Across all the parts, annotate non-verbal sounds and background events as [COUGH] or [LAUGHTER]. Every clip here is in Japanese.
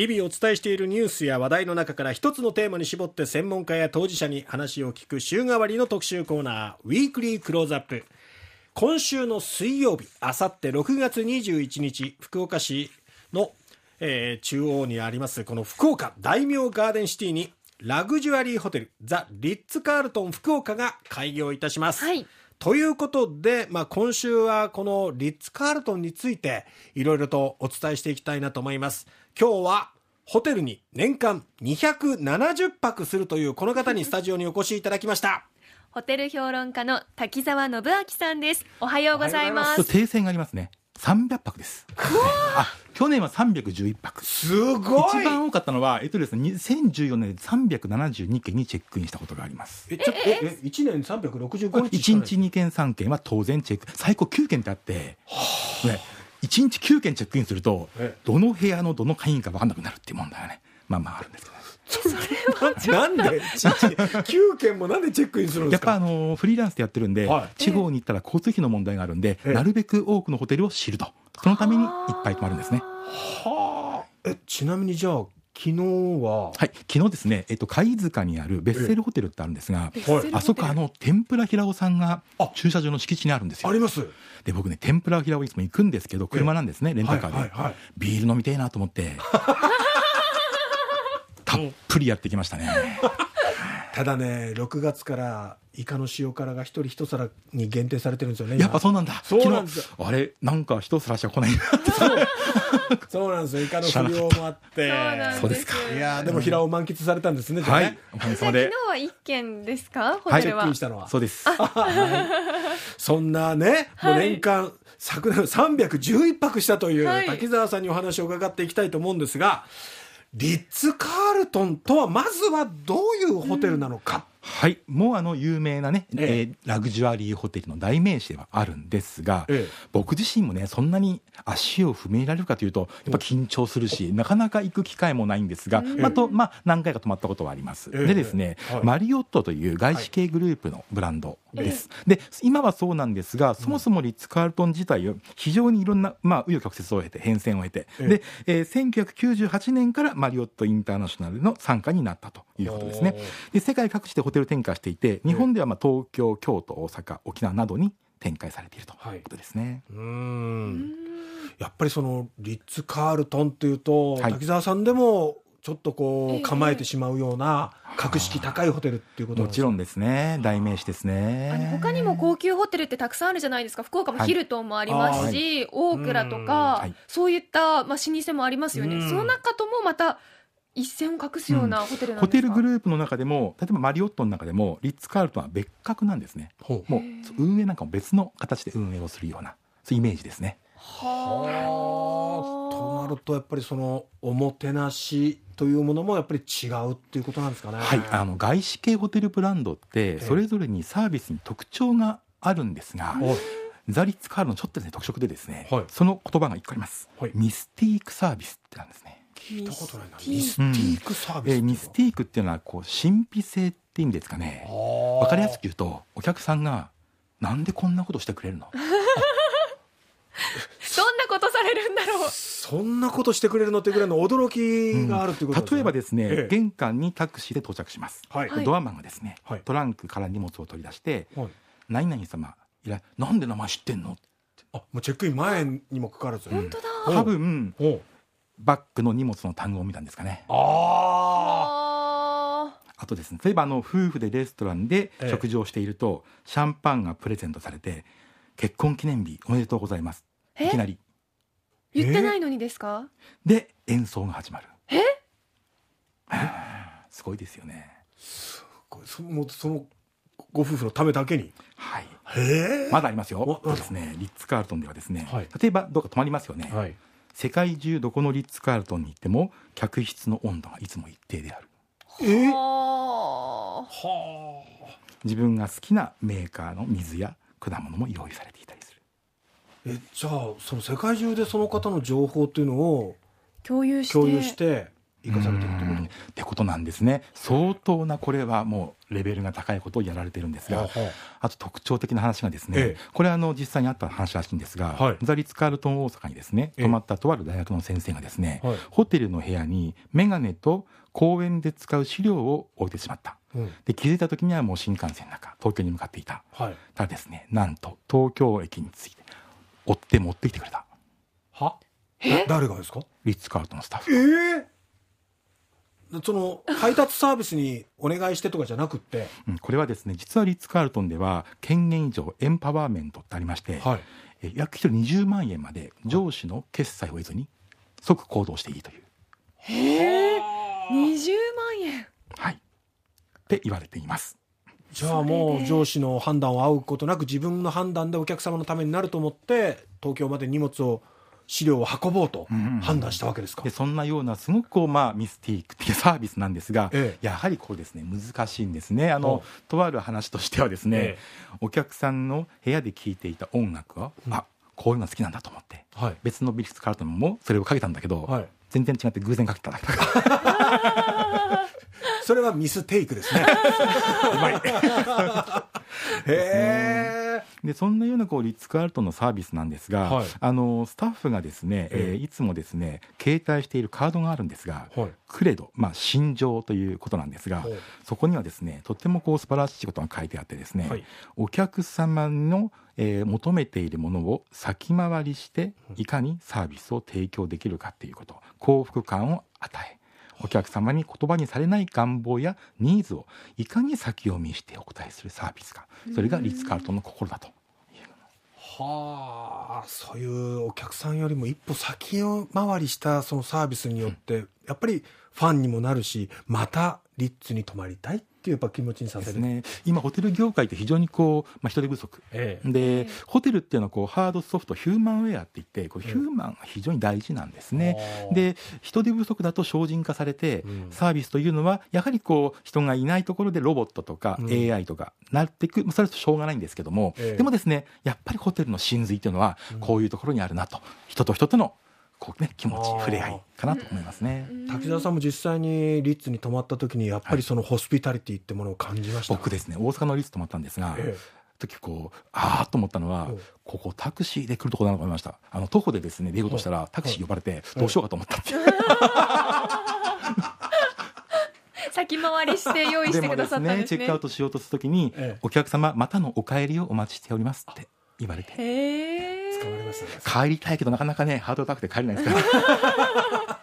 日々お伝えしているニュースや話題の中から一つのテーマに絞って専門家や当事者に話を聞く週替わりの特集コーナーウィークリークローズアップ今週の水曜日あさって6月21日福岡市の、えー中央にありますこの福岡大名ガーデンシティにラグジュアリーホテルザ・リッツ・カールトン福岡が開業いたします、はい。ということで、まあ、今週はこのリッツ・カールトンについていろいろとお伝えしていきたいなと思います。今日はホテルに年間270泊するというこの方にスタジオにお越しいただきました。[LAUGHS] ホテル評論家の滝沢信明さんです。おはようございまちょっすと訂正がありますね。300泊です。あ、去年は311泊。すご一番多かったのは、えっとですね、2014年で372件にチェックインしたことがあります。えちょええ1年365日1日2件3件は当然チェック。最高9件ってあって、ね、1日9件チェックインするとえ、どの部屋のどの会員か分かんなくなるっていう問題がね、まあまああるんですけどね。なんで？9件もなんでチェックインするんでやっすかぱあのフリーランスでやってるんで、はい地方に行ったら交通費の問題があるんで、ええなるべく多くのホテルを知ると。そのためにいっぱい泊まるんですね。はあ。えちなみにじゃあ昨日は？はい、昨日ですね、えっと、貝塚にあるベッセルホテルってあるんですが、あそこあの天ぷら平尾さんがあ。駐車場の敷地にあるんですよ。あります。で僕ね天ぷら平尾いつも行くんですけど車なんですねレンタカーで、はいはいはい。ビール飲みてえなと思って [LAUGHS] たっぷりやってきましたね。ただね6月からイカの塩辛が一人一皿に限定されてるんですよねやっぱそうなんだ。そうなんですよ。昨日あれ？なんか一皿しか来ない。なってそうなんですよ。イカの不良もあって。そうです。か。いやーでも平尾満喫されたんですねじゃあはねい。おかげじゃあ昨さまで日は一軒ですか？ホはい。テルは、そうですそんなね、もう年間、昨年311泊したというはい。滝沢さんにお話を伺ってい。きたいと思うんですが、リッツ・カールトンとはまずはどうい。うホテルなのか、はい、もうあの有名なね、ええ。えーラグジュアリーホテルの代名詞ではあるんですが、ええ。僕自身もねそんなに足を踏み入れられるかというとやっぱ緊張するし、なかなか行く機会もないんですが、まあとまあ、何回か泊まったことはあります、ええ。でですね、はい。マリオットという外資系グループのブランドです、で今はそうなんですがそもそもリッツ・カールトン自体を非常にいろんな、まあ、紆余曲折を経て変遷を経て、ええ。で、えー1998年からマリオット・インターナショナルの参加になったということですね。で世界各地でホテル展開していて日本ではまあ東京京都大阪沖縄などに展開されているとはいいうことですね、うーん。やっぱりそのリッツ・カールトンっていうと、はい。滝沢さんでもちょっとこええ。う構えてしまうような格式高いホテルっていうことなんですかもちろんですね。代名詞ですあのね他にも高級ホテルってたくさんあるじゃないですか。福岡もはい。ヒルトンもありますし、大倉とうん。か、はい。そういった、まあ、老舗もありますよね、うん。その中ともまた一線を画すようなホテルなんホですか、テルグループの中でも例えばマリオットの中でもリッツ・カールトンは別格なんですね。ほう。もう運営なんかも別の形で運営をするようなそういうイメージですね。はあ。となるとやっぱりそのおもてなしというものもやっぱり違うっていうことなんですかね。はい、あの外資系ホテルブランドってそれぞれにサービスに特徴があるんですが、はい。ザリッツ・カールのちょっとですね特色でですね、はい。その言葉が一個あります、はい。ミスティークサービスってなんですね、聞いたことないな。ミミスティークサービス。えーミスティークっていうのはこう神秘性って意味ですかね。わかりやすく言うとお客さんがなんでこんなことしてくれるの？ことされるんだろう。そんなことしてくれるのってぐらいの驚きがあるっていうこと例えばですね、ええ。玄関にタクシーで到着します、はい。はいドアマンがですね、はい。トランクから荷物を取り出してはい「何々様いらなんで名前知ってんの?あ、もうチェックイン前にもかかわらず。本当だ、うん。多分バッグの荷物の単語を見たんですかね。あああとですね例えばあの夫婦でレストランでええ。食事をしていると、シャンパンがプレゼントされて結婚記念日おめでとうございます。え？いきなり。ー言ってないのにですか、で演奏が始まる。え？すごいですよね。あ。これそもうそのご夫婦のためだけに？はい。まだありますよ。おそうですねリッツ・カールトンではですね、はい。例えばどうか泊まりますよね、はい。世界中どこのリッツ・カールトンに行っても客室の温度がいつも一定である。え？ははああ。自分が好きなメーカーの水や果物も用意されていたりえ、じゃあその世界中でその方の情報っていうのを共有して。共有して生かされてるってうん。ってことなんですね。相当なこれはもうレベルが高いことをやられてるんですがはあはあと特徴的な話がですね、ええ。これはあの実際にあった話らしいんですが、はい。ザリッツ・カールトン大阪にですねええ。泊まったとある大学の先生がですね、はい。ホテルの部屋に眼鏡と公園で使う資料を置いてしまった。うん。で気づいた時にはもう新幹線の中東京に向かっていた。はい。ただですねなんと東京駅に着いて追って持ってきてくれた。は？誰がですか？リッツ・カールトンのスタッフええ？その配達サービスにお願いしてとかじゃなくって？うんこれはですね実はリッツ・カールトンでは権限以上エンパワーメントってありまして、はい。え約1人20万円まで上司の決済を得ずに即行動していいという、へえ20万円。はい、って言われています。じゃあもう上司の判断を仰ぐことなく自分の判断でお客様のためになると思って東京まで荷物を資料を運ぼうと判断したわけですか、でそんなようなすごくこう、まあ、ミスティック的なサービスなんですが、ええ。やはりこうですね難しいんですね。あほのとある話としてはですね、えお客さんの部屋で聴いていた音楽は、あこういうの好きなんだと思ってはい。別のビリッツ・カールトンもそれをかけたんだけど、はい。全然違って偶然かけただけだからそれはミステイクですね。うまい。へえでそんなようなこうリッツ・カールトンのサービスなんですが、はい。あのスタッフがですね、ええ。えーいつもですね携帯しているカードがあるんですが、はい。クレド、まあ、心情ということなんですがほう。そこにはですねとってもこう素晴らしいことが書いてあってですね、はい。お客様の、えー求めているものを先回りしていかにサービスを提供できるかっていうこと幸福感を与えお客様に言葉にされない願望やニーズをいかに先読みしてお答えするサービスか。それがリッツ・カールトンの心だとはあそういうお客さんよりも一歩先を回りしたそのサービスによってやっぱりファンにもなるしまたリッツに泊まりたいっていうやっぱ気持ちにさせる、ですね、今ホテル業界って非常にこう、まあ、人手不足。ええ。でホテルっていうのはこうハードソフトヒューマンウェアって言ってこうヒューマンが非常に大事なんですね。あー。で人手不足だと精進化されて、うん。サービスというのはやはりこう人がいないところでロボットとかうん。AI とかなっていく、まあそれはしょうがないんですけども、ええ。でもですねやっぱりホテルの真髄というのはこういうところにあるなと。人と人とのこう、ね、気持ち触れ合いかなと思いますね。滝沢さんも実際にリッツに泊まった時にやっぱりそのホスピタリティってものを感じました、僕ですね大阪のリス泊まったんですが、え時こうああと思ったのは、うん。ここタクシーで来るところだなと思いました。あの徒歩でですね出ようとしたら、タクシー呼ばれてどうしようかと思ったって、[LAUGHS] 先回りして用意してくださったんですね。チェックアウトしようとするときに、ええ。お客様またのお帰りをお待ちしておりますって言われて。へえ捕まりましたね。帰りたいけどなかなかねハードル高くて帰れないですから。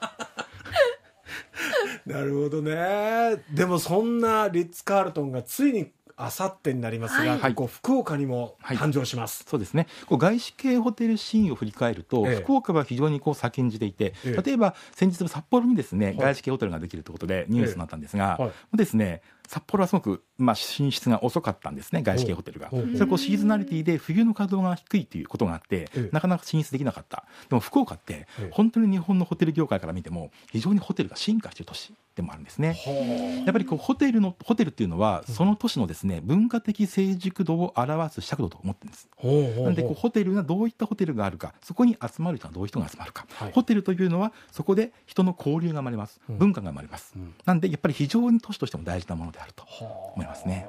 [LAUGHS] なるほどね。でもそんなリッツ・カールトンがついにあさってになりますが、はい。ここ福岡にもはい。誕生します、そうですね。こう外資系ホテルシーンを振り返ると、ええ。福岡は非常にこう先んじていて、ええ。例えば先日札幌にですね、い。外資系ホテルができるということでニュースになったんですが、ええはい。ですね札幌はすごく、まあ、進出が遅かったんですね外資系ホテルが。それこうシーズナリティで冬の稼働が低いということがあって、ええ。なかなか進出できなかった。でも福岡ってええ。本当に日本のホテル業界から見ても非常にホテルが進化している都市でもあるんですね。はやっぱりこうホテルのホテルっていうのはその都市のですね文化的成熟度を表す尺度と思ってるんです。なんでこうホテルがどういったホテルがあるかそこに集まる人はどういう人が集まるか、はい。ホテルというのはそこで人の交流が生まれます、うん。文化が生まれます、うん。なんでやっぱり非常に都市としても大事なものであるとは思いますね。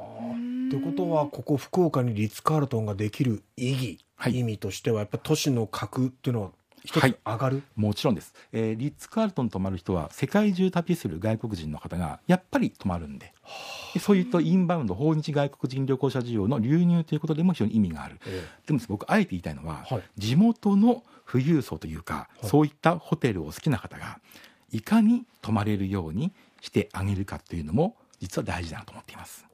ということはここ福岡にリッツ・カールトンができる意義、はい。意味としてはやっぱ都市の格っていうのは一つはい。上がる、もちろんです、えーリッツ・カールトンに泊まる人は世界中旅する外国人の方がやっぱり泊まるんででそういったインバウンド訪日外国人旅行者需要の流入ということでも非常に意味がある。えでもですね僕あえて言いたいのは、はい。地元の富裕層というか、はい。そういったホテルを好きな方がいかに泊まれるようにしてあげるかというのも実は大事だなと思っています。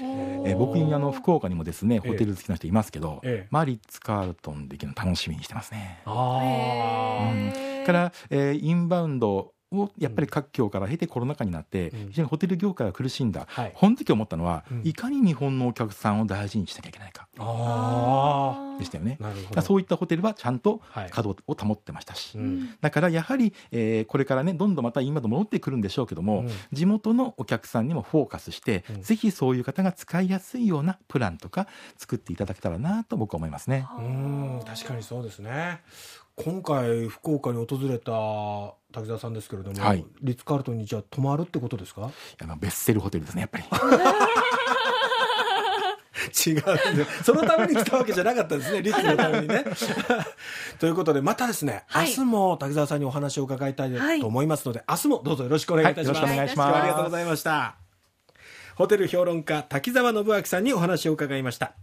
えー僕にあの福岡にもですねええ。ホテル好きな人いますけど、ええ。マリッツ・カールトンで行くの楽しみにしてますね。ああ、うん。から、えーインバウンドをやっぱり各境から経てコロナ禍になってうん。非常にホテル業界は苦しんだ、はい。この時思ったのは、うん。いかに日本のお客さんを大事にしなきゃいけないか。あでしたよね。そういったホテルはちゃんとはい。稼働を保ってましたし、うん。だからやはり、えーこれからねどんどんまた今と戻ってくるんでしょうけども、うん。地元のお客さんにもフォーカスして、うん。ぜひそういう方が使いやすいようなプランとか作っていただけたらなと僕は思いますね。うん確かにそうですね。今回福岡に訪れた滝沢さんですけれども、はい。リッツ・カールトンにじゃあ泊まるってことですか？あのベッセルホテルですねやっぱり。[LAUGHS] [LAUGHS] 違うんでそのために来たわけじゃなかったですねリッツのためにね。[LAUGHS] ということでまたですね、はい。明日も滝沢さんにお話を伺いたいはい。と思いますので、明日もどうぞよろしくお願いいたします、はいよろしくお願いします。ありがとうございました。ホテル評論家滝沢信明さんにお話を伺いました